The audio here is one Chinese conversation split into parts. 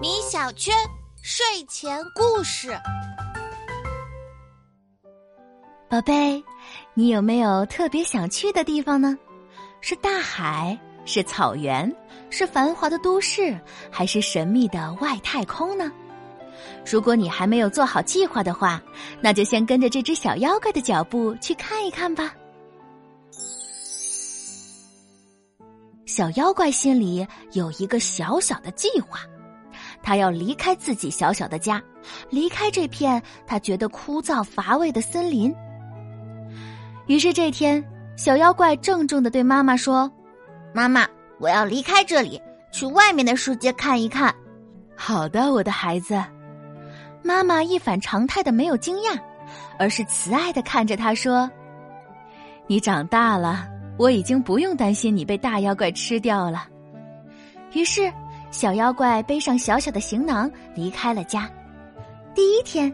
米小圈睡前故事，宝贝，你有没有特别想去的地方呢？是大海，是草原，是繁华的都市，还是神秘的外太空呢？如果你还没有做好计划的话，那就先跟着这只小妖怪的脚步去看一看吧。小妖怪心里有一个小小的计划，他要离开自己小小的家，离开这片他觉得枯燥乏味的森林。于是这天，小妖怪郑重的对妈妈说：“妈妈，我要离开这里，去外面的世界看一看。”好的，我的孩子。妈妈一反常态的没有惊讶，而是慈爱的看着他说：“你长大了，我已经不用担心你被大妖怪吃掉了。”于是，小妖怪背上小小的行囊离开了家。第一天，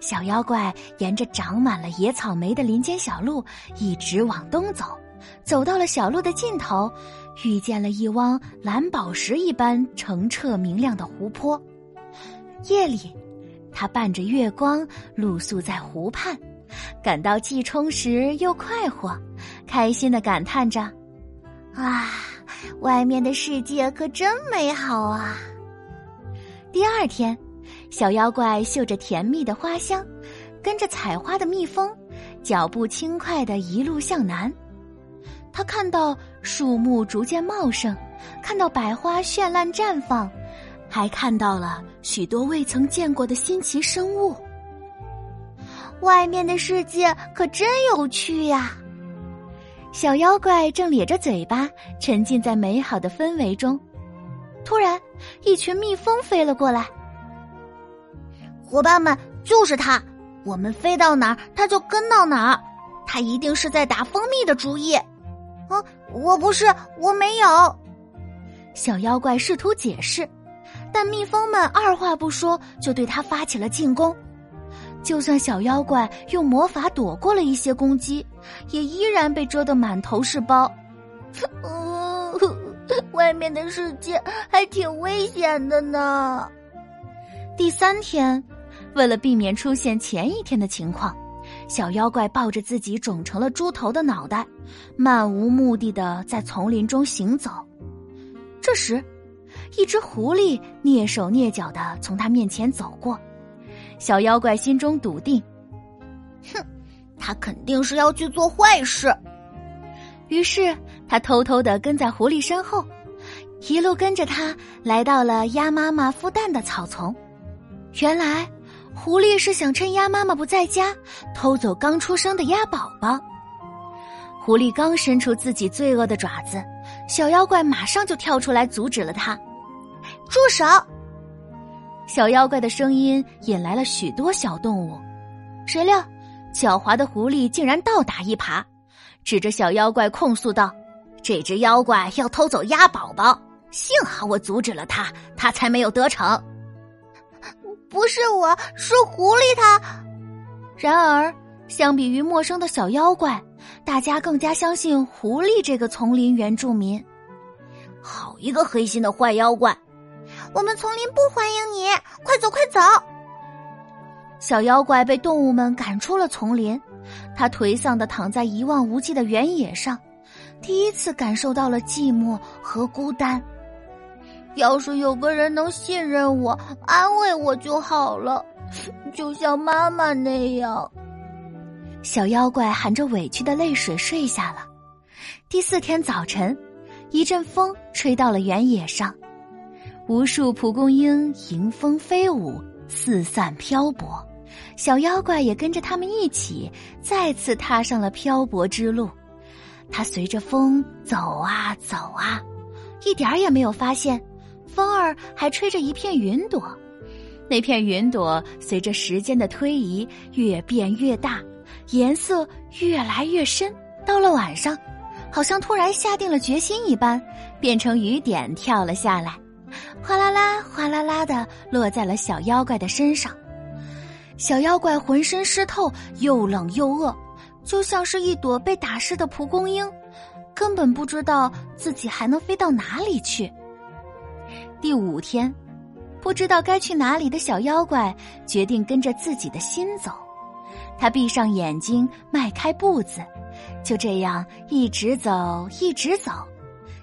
小妖怪沿着长满了野草莓的林间小路一直往东走，走到了小路的尽头，遇见了一汪蓝宝石一般澄澈明亮的湖泊。夜里。他伴着月光露宿在湖畔，感到既充实又快活，开心的感叹着：“啊，外面的世界可真美好啊！”第二天，小妖怪嗅着甜蜜的花香，跟着采花的蜜蜂，脚步轻快的一路向南。他看到树木逐渐茂盛，看到百花绚烂绽放。还看到了许多未曾见过的新奇生物。外面的世界可真有趣呀！小妖怪正咧着嘴巴，沉浸在美好的氛围中。突然，一群蜜蜂飞了过来。伙伴们，就是他！我们飞到哪儿，他就跟到哪儿。他一定是在打蜂蜜的主意。啊，我不是，我没有。小妖怪试图解释。但蜜蜂们二话不说就对他发起了进攻，就算小妖怪用魔法躲过了一些攻击，也依然被蛰得满头是包。外面的世界还挺危险的呢。第三天，为了避免出现前一天的情况，小妖怪抱着自己肿成了猪头的脑袋，漫无目的的在丛林中行走。这时。一只狐狸蹑手蹑脚的从他面前走过，小妖怪心中笃定，哼，他肯定是要去做坏事。于是他偷偷的跟在狐狸身后，一路跟着他来到了鸭妈妈孵蛋的草丛。原来，狐狸是想趁鸭妈妈不在家，偷走刚出生的鸭宝宝。狐狸刚伸出自己罪恶的爪子，小妖怪马上就跳出来阻止了他。住手！小妖怪的声音引来了许多小动物，谁料狡猾的狐狸竟然倒打一耙，指着小妖怪控诉道：“这只妖怪要偷走鸭宝宝，幸好我阻止了他，他才没有得逞。”不是我，是狐狸他。然而，相比于陌生的小妖怪，大家更加相信狐狸这个丛林原住民。好一个黑心的坏妖怪！我们丛林不欢迎你，快走快走！小妖怪被动物们赶出了丛林，他颓丧的躺在一望无际的原野上，第一次感受到了寂寞和孤单。要是有个人能信任我、安慰我就好了，就像妈妈那样。小妖怪含着委屈的泪水睡下了。第四天早晨，一阵风吹到了原野上。无数蒲公英迎风飞舞，四散漂泊，小妖怪也跟着他们一起，再次踏上了漂泊之路。他随着风走啊走啊，一点儿也没有发现，风儿还吹着一片云朵。那片云朵随着时间的推移越变越大，颜色越来越深。到了晚上，好像突然下定了决心一般，变成雨点跳了下来。哗啦啦，哗啦啦的落在了小妖怪的身上。小妖怪浑身湿透，又冷又饿，就像是一朵被打湿的蒲公英，根本不知道自己还能飞到哪里去。第五天，不知道该去哪里的小妖怪决定跟着自己的心走。他闭上眼睛，迈开步子，就这样一直走，一直走，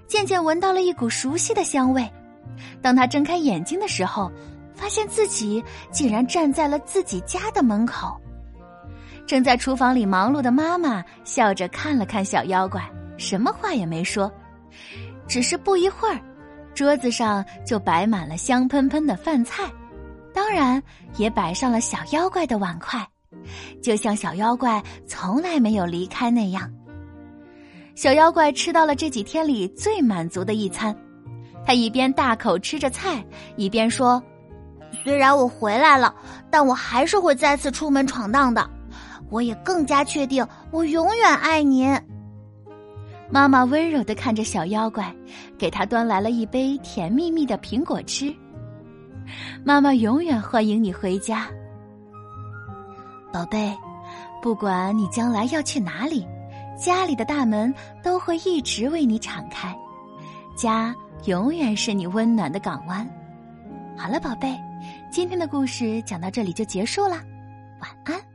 渐渐闻到了一股熟悉的香味。当他睁开眼睛的时候，发现自己竟然站在了自己家的门口。正在厨房里忙碌的妈妈笑着看了看小妖怪，什么话也没说。只是不一会儿，桌子上就摆满了香喷喷的饭菜，当然也摆上了小妖怪的碗筷，就像小妖怪从来没有离开那样。小妖怪吃到了这几天里最满足的一餐，他一边大口吃着菜，一边说：“虽然我回来了，但我还是会再次出门闯荡的。我也更加确定，我永远爱您。”妈妈温柔的看着小妖怪，给他端来了一杯甜蜜蜜的苹果汁。妈妈永远欢迎你回家，宝贝。不管你将来要去哪里，家里的大门都会一直为你敞开，家永远是你温暖的港湾。好了，宝贝，今天的故事讲到这里就结束了，晚安。